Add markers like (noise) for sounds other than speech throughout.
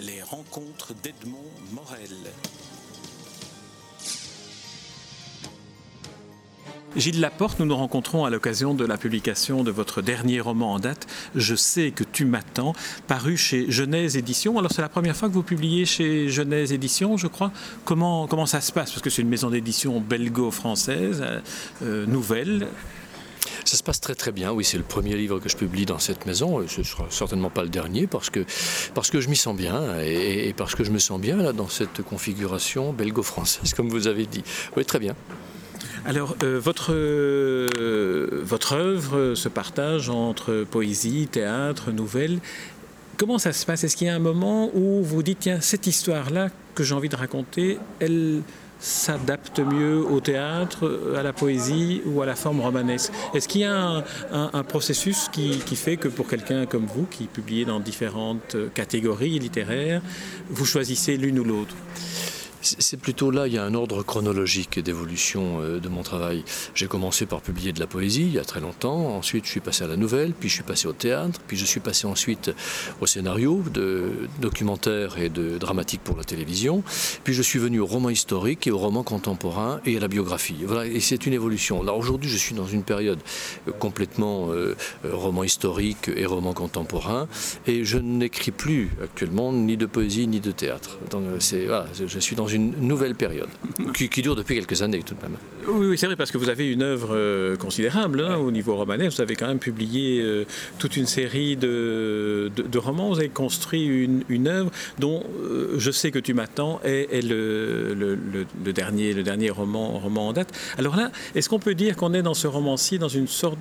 Les rencontres d'Edmond Morel. Gilles Laporte, nous nous rencontrons à l'occasion de la publication de votre dernier roman en date, Je sais que tu m'attends, paru chez Genèse Éditions. Alors c'est la première fois que vous publiez chez Genèse Éditions, je crois. Comment, comment ça se passe? Parce que c'est une maison d'édition belgo-française, euh, euh, nouvelle. Ça se passe très très bien, oui, c'est le premier livre que je publie dans cette maison, ce ne sera certainement pas le dernier parce que, parce que je m'y sens bien et, parce que je me sens bien là, dans cette configuration belgo-française, comme vous avez dit. Oui, très bien. Alors, euh, votre, euh, votre œuvre se partage entre poésie, théâtre, nouvelle. Comment ça se passe? Est-ce qu'il y a un moment où vous dites, tiens, cette histoire-là que j'ai envie de raconter, elle s'adapte mieux au théâtre, à la poésie ou à la forme romanesque. Est-ce qu'il y a un, processus qui, qui, fait que pour quelqu'un comme vous, qui publiez dans différentes catégories littéraires, vous choisissez l'une ou l'autre? C'est plutôt là, il y a un ordre chronologique d'évolution euh, de mon travail. J'ai commencé par publier de la poésie il y a très longtemps, ensuite je suis passé à la nouvelle, puis je suis passé au théâtre, puis je suis passé ensuite au scénario, de documentaire et de dramatique pour la télévision, puis je suis venu au roman historique et au roman contemporain et à la biographie. Voilà, et c'est une évolution. Là aujourd'hui je suis dans une période euh, complètement euh, roman historique et roman contemporain, et je n'écris plus actuellement ni de poésie ni de théâtre. Donc voilà, je suis dans une nouvelle période, qui, dure depuis quelques années tout de même. Oui, c'est vrai, parce que vous avez une œuvre euh, considérable hein, au niveau romanesque. Vous avez quand même publié euh, toute une série de, de, romans. Vous avez construit une, une œuvre dont euh, Je sais que tu m'attends est, le, le, dernier, le dernier roman, roman en date. Alors là, est-ce qu'on peut dire qu'on est dans ce roman-ci dans une sorte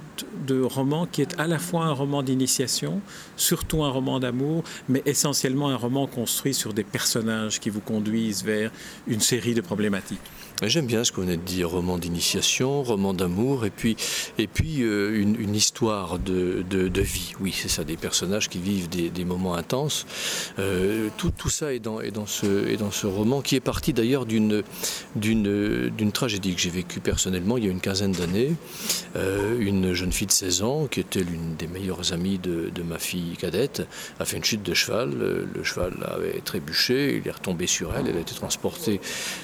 de roman qui est à la fois un roman d'initiation, surtout un roman d'amour, mais essentiellement un roman construit sur des personnages qui vous conduisent vers une série de problématiques. J'aime bien ce qu'on a dit, roman d'initiation, roman d'amour, et puis, et puis euh, une, histoire de, de, vie. Oui, c'est ça, des personnages qui vivent des, des moments intenses. Euh, tout, tout, ça est dans, est, dans ce, est dans ce roman, qui est parti d'ailleurs d'une, d'une, tragédie que j'ai vécue personnellement il y a une quinzaine d'années. Euh, une jeune fille de 16 ans, qui était l'une des meilleures amies de, de, ma fille cadette, a fait une chute de cheval. Le cheval avait trébuché, il est retombé sur elle, elle a été transportée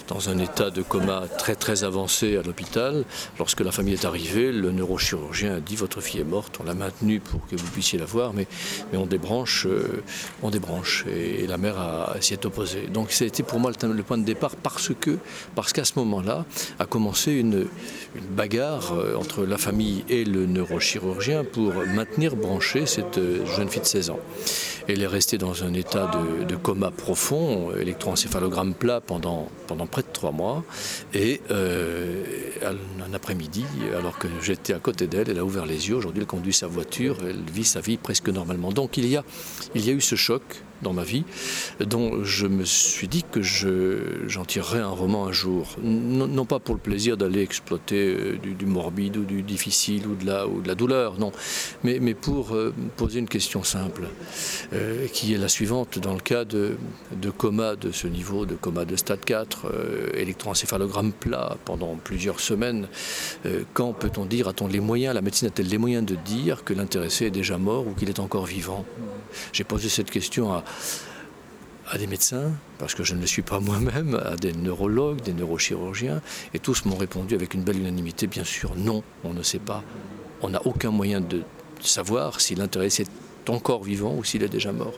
dans un état de coma très très avancé à l'hôpital. Lorsque la famille est arrivée, le neurochirurgien a dit votre fille est morte, on l'a maintenue pour que vous puissiez la voir, mais, on débranche, euh, on débranche. Et, la mère s'y est opposée. Donc été pour moi le, point de départ parce que parce qu'à ce moment-là a commencé une, une bagarre euh, entre la famille et le neurochirurgien pour maintenir branchée cette euh, jeune fille de 16 ans. Elle est restée dans un état de, coma profond, électroencéphalogramme plat pendant, pendant près de trois mois. Et euh, un après-midi, alors que j'étais à côté d'elle, elle a ouvert les yeux. Aujourd'hui, elle conduit sa voiture, elle vit sa vie presque normalement. Donc il y a, il y a eu ce choc dans ma vie, dont je me suis dit que j'en tirerais un roman un jour. Non, pas pour le plaisir d'aller exploiter euh, du, morbide ou du difficile ou de la, ou de la douleur, non, mais, mais pour euh, poser une question simple, euh, qui est la suivante. Dans le cas de, coma de ce niveau, de coma de stade 4, électroencéphalogramme plat pendant plusieurs semaines, quand peut-on dire, a-t-on les moyens, la médecine a-t-elle les moyens de dire que l'intéressé est déjà mort ou qu'il est encore vivant? J'ai posé cette question à, à des médecins, parce que je ne le suis pas (laughs) moi-même, à des neurologues, des neurochirurgiens, et tous m'ont répondu avec une belle unanimité, bien sûr, non, on ne sait pas. On n'a aucun moyen de savoir si l'intéressé est encore vivant ou s'il est déjà mort.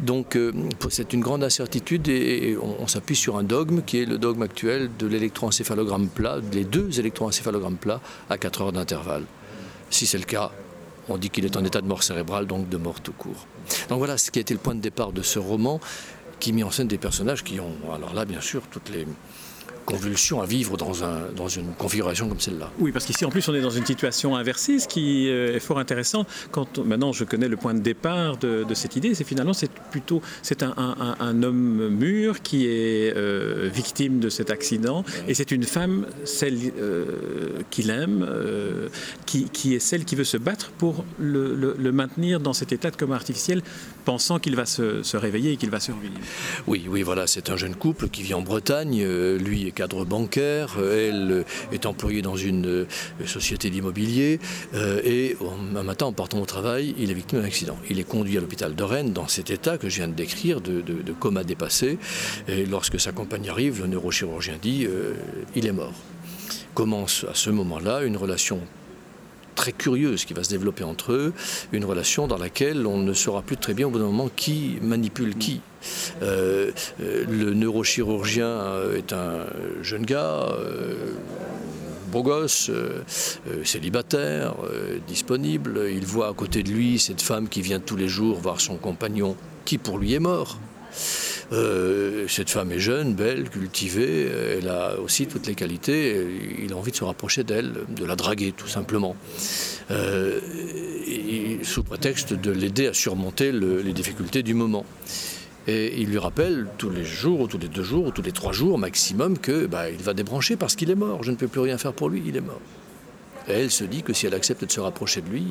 Donc euh, c'est une grande incertitude et on, s'appuie sur un dogme qui est le dogme actuel de l'électroencéphalogramme plat, les deux électroencéphalogrammes plats à 4 heures d'intervalle. Si c'est le cas, on dit qu'il est en état de mort cérébrale, donc de mort tout court. Donc voilà ce qui a été le point de départ de ce roman, qui met en scène des personnages qui ont, alors là bien sûr, toutes les, convulsion à vivre dans, un, dans une configuration comme celle-là. Oui, parce qu'ici en plus on est dans une situation inversée, ce qui euh, est fort intéressant. Quand maintenant je connais le point de départ de, cette idée, c'est finalement c'est plutôt c'est un, un, homme mûr qui est euh, victime de cet accident et c'est une femme, celle euh, qu'il aime, qui, qui, est celle qui veut se battre pour le, le, maintenir dans cet état de coma artificiel, pensant qu'il va se, se, réveiller et qu'il va survivre. Oui, oui, voilà, c'est un jeune couple qui vit en Bretagne, lui cadre bancaire, elle est employée dans une société d'immobilier, et un matin, en partant au travail, il est victime d'un accident. Il est conduit à l'hôpital de Rennes dans cet état que je viens de décrire, de, coma dépassé, et lorsque sa compagne arrive, le neurochirurgien dit il est mort. Commence à ce moment-là une relation très curieuse qui va se développer entre eux, une relation dans laquelle on ne saura plus très bien au bout d'un moment qui manipule qui. Euh, euh, le neurochirurgien euh, est un jeune gars, beau gosse, célibataire, disponible. Il voit à côté de lui cette femme qui vient tous les jours voir son compagnon, qui pour lui est mort. Euh, cette femme est jeune, belle, cultivée, elle a aussi toutes les qualités, il a envie de se rapprocher d'elle, de la draguer tout simplement. Euh, sous prétexte de l'aider à surmonter les difficultés du moment. Et il lui rappelle tous les jours, ou tous les deux jours, ou tous les trois jours maximum que bah, il va débrancher parce qu'il est mort. Je ne peux plus rien faire pour lui, il est mort. Et elle se dit que si elle accepte de se rapprocher de lui,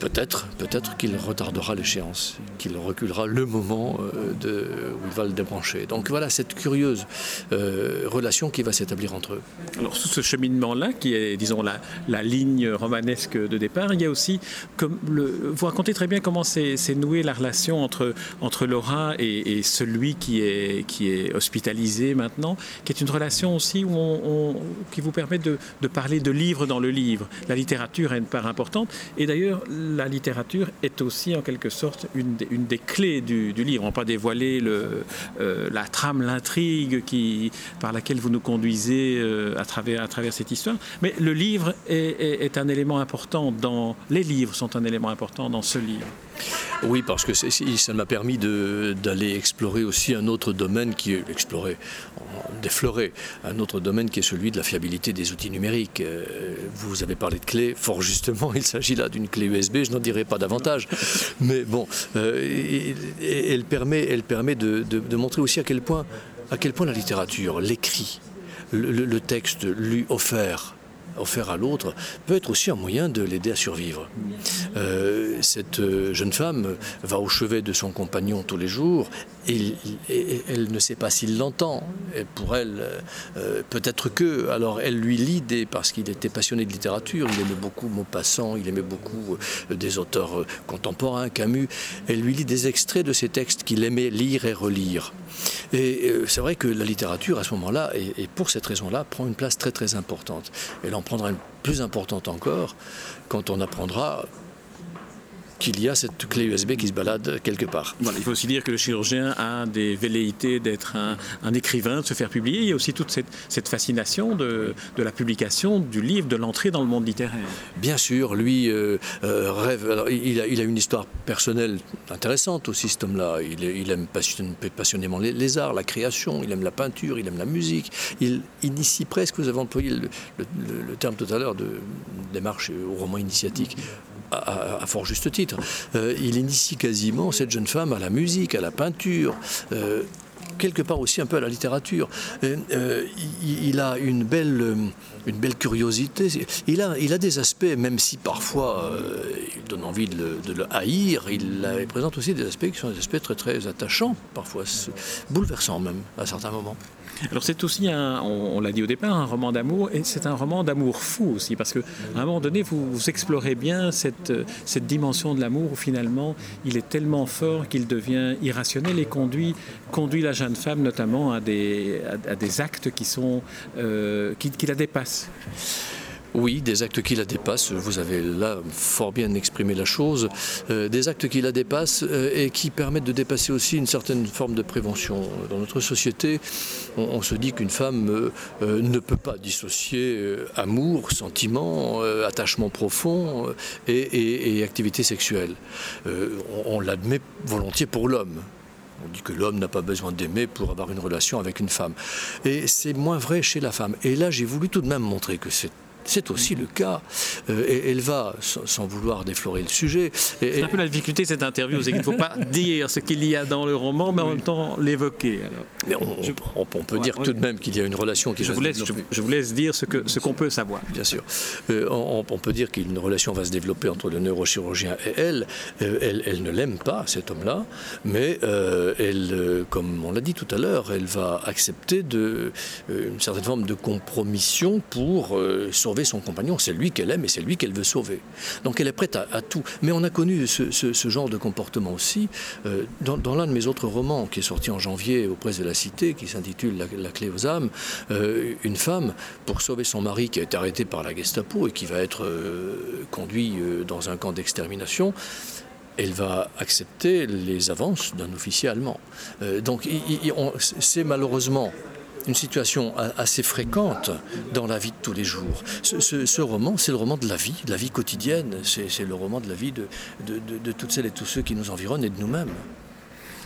Peut-être, peut-être qu'il retardera l'échéance, qu'il reculera le moment euh, où il va le débrancher. Donc voilà cette curieuse euh, relation qui va s'établir entre eux. Alors ce cheminement-là, qui est, disons, la, ligne romanesque de départ, il y a aussi, vous racontez très bien comment s'est nouée la relation entre, entre Laura et, celui qui est, qui est hospitalisé maintenant, qui est une relation aussi qui vous permet de, de parler de livre dans le livre. La littérature a une part importante. Et d'ailleurs, la littérature est aussi en quelque sorte une des, clés du, livre. On ne pas dévoiler le, euh, la trame, l'intrigue par laquelle vous nous conduisez euh, à, travers, à travers cette histoire, mais le livre est, est un élément important dans... Les livres sont un élément important dans ce livre. Oui, parce que ça m'a permis d'aller explorer aussi un autre domaine qui est explorer, d'effleurer un autre domaine qui est celui de la fiabilité des outils numériques. Euh, vous avez parlé de clés, fort justement, il s'agit là d'une clé USB, je n'en dirai pas davantage, mais bon, euh, elle permet, de, montrer aussi à quel point, à quel point la littérature, l'écrit, le texte lui offert offert à l'autre peut être aussi un moyen de l'aider à survivre. Euh, cette euh, jeune femme va au chevet de son compagnon tous les jours et, elle ne sait pas s'il l'entend. Pour elle, euh, peut-être que. Alors elle lui lit des, parce qu'il était passionné de littérature, il aimait beaucoup Maupassant, il aimait beaucoup des auteurs contemporains, Camus. Elle lui lit des extraits de ces textes qu'il aimait lire et relire. Et c'est vrai que la littérature, à ce moment-là, et, pour cette raison-là, prend une place très très importante. Elle en prendra une plus importante encore quand on apprendra qu'il y a cette clé USB qui se balade quelque part. il faut aussi dire que le chirurgien a des velléités d'être un, écrivain, de se faire publier. Il y a aussi toute cette, fascination de, la publication du livre, de l'entrée dans le monde littéraire. Bien sûr, lui euh, euh, rêve. Alors, il, a, il, a, une histoire personnelle intéressante aussi, cet homme-là. Il, aime passionnément les, arts, la création, il aime la peinture, il aime la musique. Il initie presque, vous avez employé le, le terme tout à l'heure de démarche au roman initiatique à, fort juste titre. Euh, il initie quasiment cette jeune femme à la musique, à la peinture. Euh, quelque part aussi un peu à la littérature. Euh, il, a une belle, une belle curiosité. Il a, il a des aspects, même si parfois il donne envie de le, haïr, il, il, présente aussi des aspects qui sont des aspects très très attachants, parfois bouleversants même à certains moments. Alors c'est aussi, un, on, l'a dit au départ, un roman d'amour, et c'est un roman d'amour fou aussi, parce qu'à un moment donné, vous, explorez bien cette, cette dimension de l'amour où finalement il est tellement fort qu'il devient irrationnel et conduit, conduit la jeune femme notamment à des, à, des actes qui, sont, euh, qui, qui la dépassent. Oui, des actes qui la dépassent, vous avez là fort bien exprimé la chose, euh, des actes qui la dépassent euh, et qui permettent de dépasser aussi une certaine forme de prévention. Dans notre société, on, se dit qu'une femme euh, ne peut pas dissocier amour, sentiment, attachement profond et, activité sexuelle. on l'admet volontiers pour l'homme. On dit que l'homme n'a pas besoin d'aimer pour avoir une relation avec une femme. Et c'est moins vrai chez la femme. Et là, j'ai voulu tout de même montrer que c'est C'est aussi le cas. Euh, et elle va, sans, vouloir déflorer le sujet. C'est un peu la difficulté de cette interview, c'est qu'il ne faut pas (laughs) dire ce qu'il y a dans le roman, mais en même temps l'évoquer. Mais on, peut dire tout de même qu'il y a une relation qui je vous laisse, je, vous laisse dire ce qu'on ce peut savoir. Bien sûr. Euh, on, peut dire qu'une relation va se développer entre le neurochirurgien et elle. Euh, elle, elle, ne l'aime pas, cet homme-là, mais elle, comme on l'a dit tout à l'heure, elle va accepter de, une certaine forme de compromission pour sauver son compagnon, c'est lui qu'elle aime et c'est lui qu'elle veut sauver. Donc elle est prête à, tout. Mais on a connu ce, genre de comportement aussi euh, dans, l'un de mes autres romans qui est sorti en janvier aux presses de la Cité, qui s'intitule la, clé aux âmes. Euh, une femme, pour sauver son mari qui a été arrêté par la Gestapo et qui va être euh, conduit dans un camp d'extermination, elle va accepter les avances d'un officier allemand. donc c'est malheureusement une situation assez fréquente dans la vie de tous les jours. Ce, roman, c'est le roman de la vie, de la vie quotidienne, c'est le roman de la vie de, de toutes celles et tous ceux qui nous environnent et de nous-mêmes.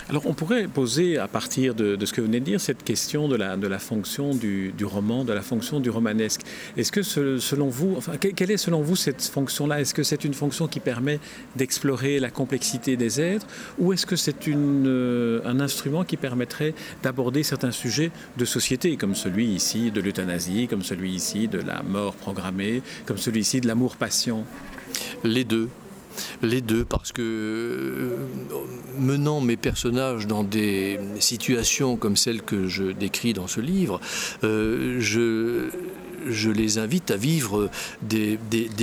Alors on pourrait poser à partir de, ce que vous venez de dire cette question de la, fonction du, roman, de la fonction du romanesque. Est-ce que selon vous, quelle est selon vous cette fonction-là? Est-ce que c'est une fonction qui permet d'explorer la complexité des êtres ou est-ce que c'est euh, un instrument qui permettrait d'aborder certains sujets de société comme celui ici de l'euthanasie, comme celui ici de la mort programmée, comme celui ici de l'amour-passion? Les deux les deux, parce que euh, menant mes personnages dans des situations comme celles que je décris dans ce livre, euh, je les invite à vivre des,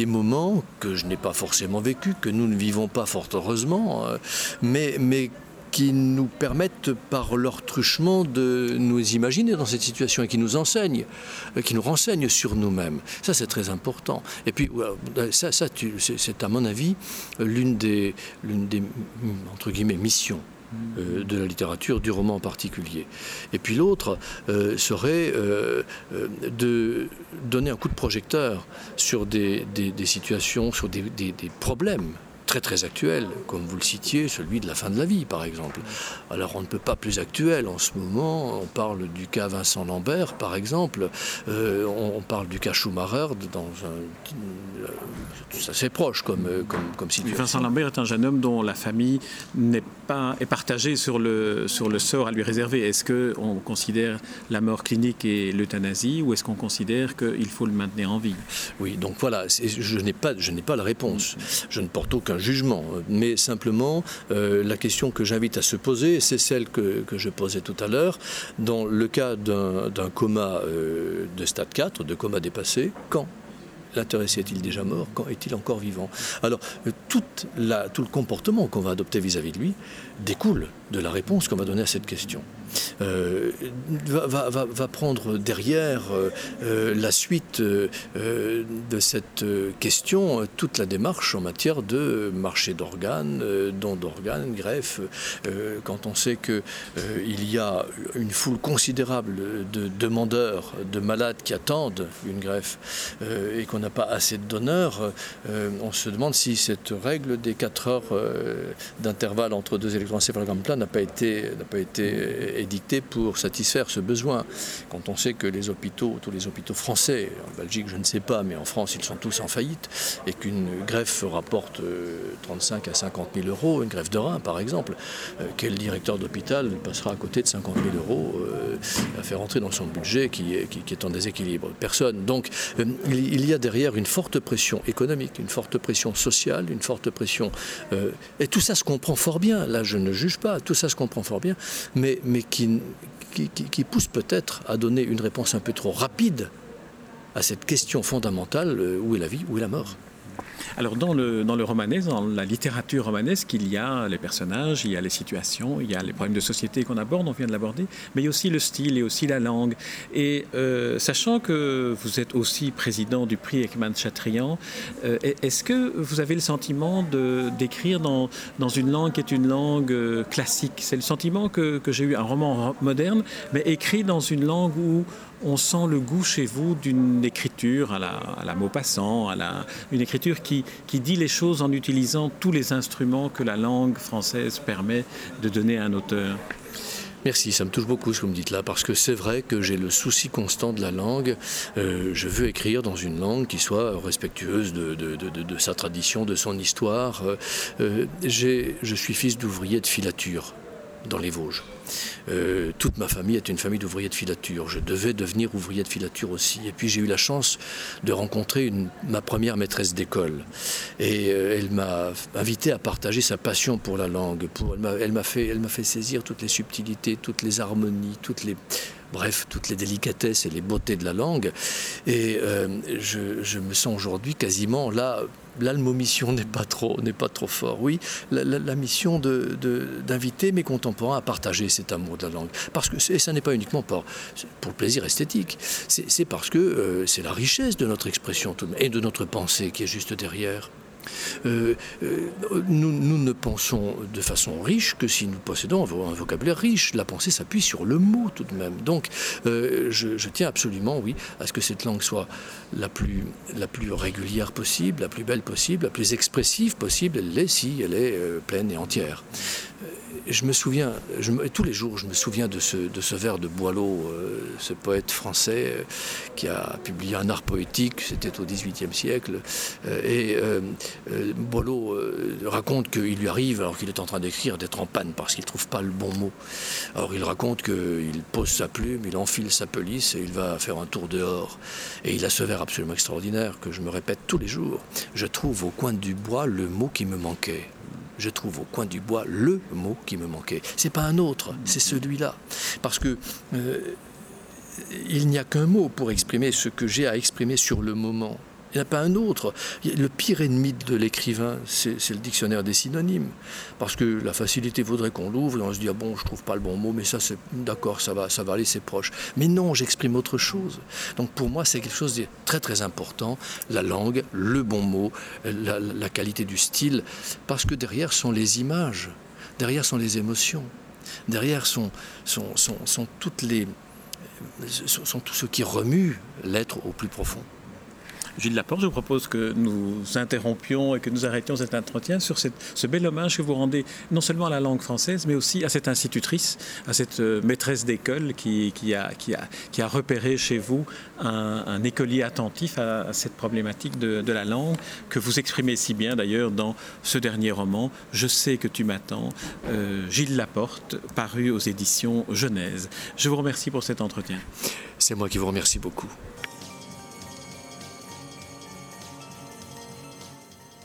moments que je n'ai pas forcément vécus, que nous ne vivons pas fort heureusement, euh, mais, mais qui nous permettent par leur truchement de nous imaginer dans cette situation et qui nous enseignent, euh, qui nous renseignent sur nous-mêmes. Ça, c'est très important. Et puis, ça, ça c'est à mon avis l'une des, des, entre guillemets, missions euh, de la littérature, du roman en particulier. Et puis l'autre euh, serait de donner un coup de projecteur sur des, situations, sur des problèmes très très actuel, comme vous le citiez, celui de la fin de la vie par exemple. Alors on ne peut pas plus actuel en ce moment, on parle du cas Vincent Lambert par exemple, euh, on parle du cas Schumacher dans un... C'est assez proche comme, comme, comme situation. Vincent Lambert est un jeune homme dont la famille n'est pas, est partagée sur le, sur le sort à lui réserver. Est-ce qu'on considère la mort clinique et l'euthanasie ou est-ce qu'on considère qu'il faut le maintenir en vie? Oui, donc voilà, je n'ai pas, je pas la réponse. Je ne porte aucun jugement, mais simplement euh, la question que j'invite à se poser, c'est celle que, je posais tout à l'heure. Dans le cas d'un coma euh, de stade 4, de coma dépassé, quand? L'intéressé est-il déjà mort? Est-il encore vivant? Alors, euh, la, tout le comportement qu'on va adopter vis-à-vis de lui découle de la réponse qu'on va donner à cette question. Euh, va, prendre derrière euh, euh, la suite de cette question toute la démarche en matière de marché d'organes, don d'organes, greffe. quand on sait qu'il y a une foule considérable de demandeurs, de malades qui attendent une greffe et qu'on n'a pas assez de donneurs, on se demande si cette règle des 4 heures d'intervalle entre deux électroencéphalogrammes plats n'a pas été, n'a pas été édicté pour satisfaire ce besoin. Quand on sait que les hôpitaux, tous les hôpitaux français, en Belgique je ne sais pas, mais en France ils sont tous en faillite, et qu'une greffe rapporte 35 euh, à 50 000 euros, une greffe de rein par exemple, euh, quel directeur d'hôpital passera à côté de 50 000 euros euh, à faire entrer dans son budget qui est, est en déséquilibre? Personne. Donc il y a derrière une forte pression économique, une forte pression sociale, une forte pression... et tout ça se comprend fort bien, là je ne juge pas, tout ça se comprend fort bien, mais qui, pousse peut-être à donner une réponse un peu trop rapide à cette question fondamentale, euh, où est la vie, où est la mort? Alors dans le, dans le romanesque, dans la littérature romanesque, il y a les personnages, il y a les situations, il y a les problèmes de société qu'on aborde, on vient de l'aborder, mais il y a aussi le style et aussi la langue. Et euh, sachant que vous êtes aussi président du prix Ekman Chatrian, euh, est-ce que vous avez le sentiment d'écrire dans, dans une langue qui est une langue euh, classique? C'est le sentiment que, que j'ai eu, un roman moderne, mais écrit dans une langue où on sent le goût chez vous d'une écriture à la, à la, une écriture qui, dit les choses en utilisant tous les instruments que la langue française permet de donner à un auteur Merci, ça me touche beaucoup ce que vous me dites là, parce que c'est vrai que j'ai le souci constant de la langue. Euh, je veux écrire dans une langue qui soit respectueuse de, sa tradition, de son histoire. Euh, je suis fils d'ouvrier de filature dans les Vosges. Euh, toute ma famille est une famille d'ouvriers de filature. Je devais devenir ouvrier de filature aussi. Et puis j'ai eu la chance de rencontrer ma première maîtresse d'école. Et euh, elle m'a invité à partager sa passion pour la langue. Elle m'a fait, fait saisir toutes les subtilités, toutes les harmonies, toutes les bref, toutes les délicatesses et les beautés de la langue. Et euh, je, me sens aujourd'hui quasiment là. Là, le mot mission n'est pas trop, n'est pas trop fort. Oui, la, mission d'inviter mes contemporains à partager cet amour de la langue, parce que et ça n'est pas uniquement pour, pour le plaisir esthétique. C'est parce que euh, c'est la richesse de notre expression et de notre pensée qui est juste derrière. Euh, euh, nous, ne pensons de façon riche que si nous possédons un vocabulaire riche. La pensée s'appuie sur le mot tout de même. Donc, euh, je, tiens absolument, oui, à ce que cette langue soit la plus, la plus régulière possible, la plus belle possible, la plus expressive possible. Elle l'est si elle est pleine et entière je me souviens, tous les jours, je me souviens de ce, vers de Boileau, euh, ce poète français euh, qui a publié un art poétique, c'était au XVIIIe siècle. Euh, et Boileau raconte qu'il lui arrive, alors qu'il est en train d'écrire, d'être en panne parce qu'il ne trouve pas le bon mot. Alors il raconte qu'il pose sa plume, il enfile sa pelisse et il va faire un tour dehors. Et il a ce vers absolument extraordinaire que je me répète tous les jours. Je trouve au coin du bois le mot qui me manquait je trouve au coin du bois le mot qui me manquait. C'est pas un autre, c'est celui-là. Parce que euh, il n'y a qu'un mot pour exprimer ce que j'ai à exprimer sur le moment. Il n'y a pas un autre. Le pire ennemi de l'écrivain, c'est le dictionnaire des synonymes. Parce que la facilité voudrait qu'on l'ouvre et on se dit, ah bon, je trouve pas le bon mot, mais ça, c'est d'accord, ça va, ça va aller, c'est proche. Mais non, j'exprime autre chose. Donc pour moi, c'est quelque chose de très très important. La langue, le bon mot, la, qualité du style. Parce que derrière sont les images, derrière sont les émotions, derrière sont, sont, sont, sont les, sont ce qui remue l'être au plus profond. Gilles Laporte, je vous propose que nous interrompions et que nous arrêtions cet entretien sur ce bel hommage que vous rendez non seulement à la langue française, mais aussi à cette institutrice, à cette euh, maîtresse d'école qui, a, repéré chez vous un, écolier attentif à, cette problématique de, la langue que vous exprimez si bien d'ailleurs dans ce dernier roman, Je sais que tu m'attends, euh, Gilles Laporte, paru aux éditions Genèse. Je vous remercie pour cet entretien. C'est moi qui vous remercie beaucoup.